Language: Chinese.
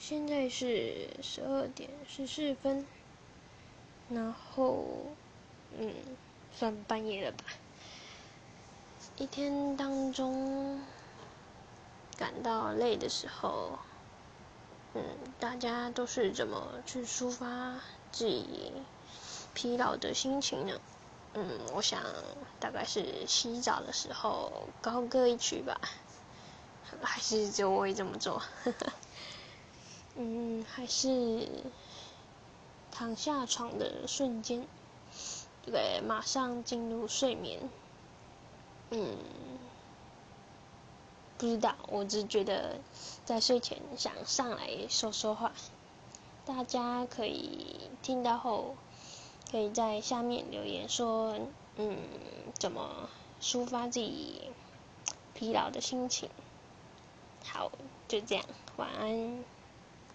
现在是十二点十四分，然后，嗯，算半夜了吧。一天当中感到累的时候，嗯，大家都是怎么去抒发自己疲劳的心情呢？嗯，我想大概是洗澡的时候高歌一曲吧，还是只有我会这么做？呵 呵嗯，还是躺下床的瞬间，对，马上进入睡眠。嗯，不知道，我只觉得在睡前想上来说说话，大家可以听到后，可以在下面留言说，嗯，怎么抒发自己疲劳的心情。好，就这样，晚安。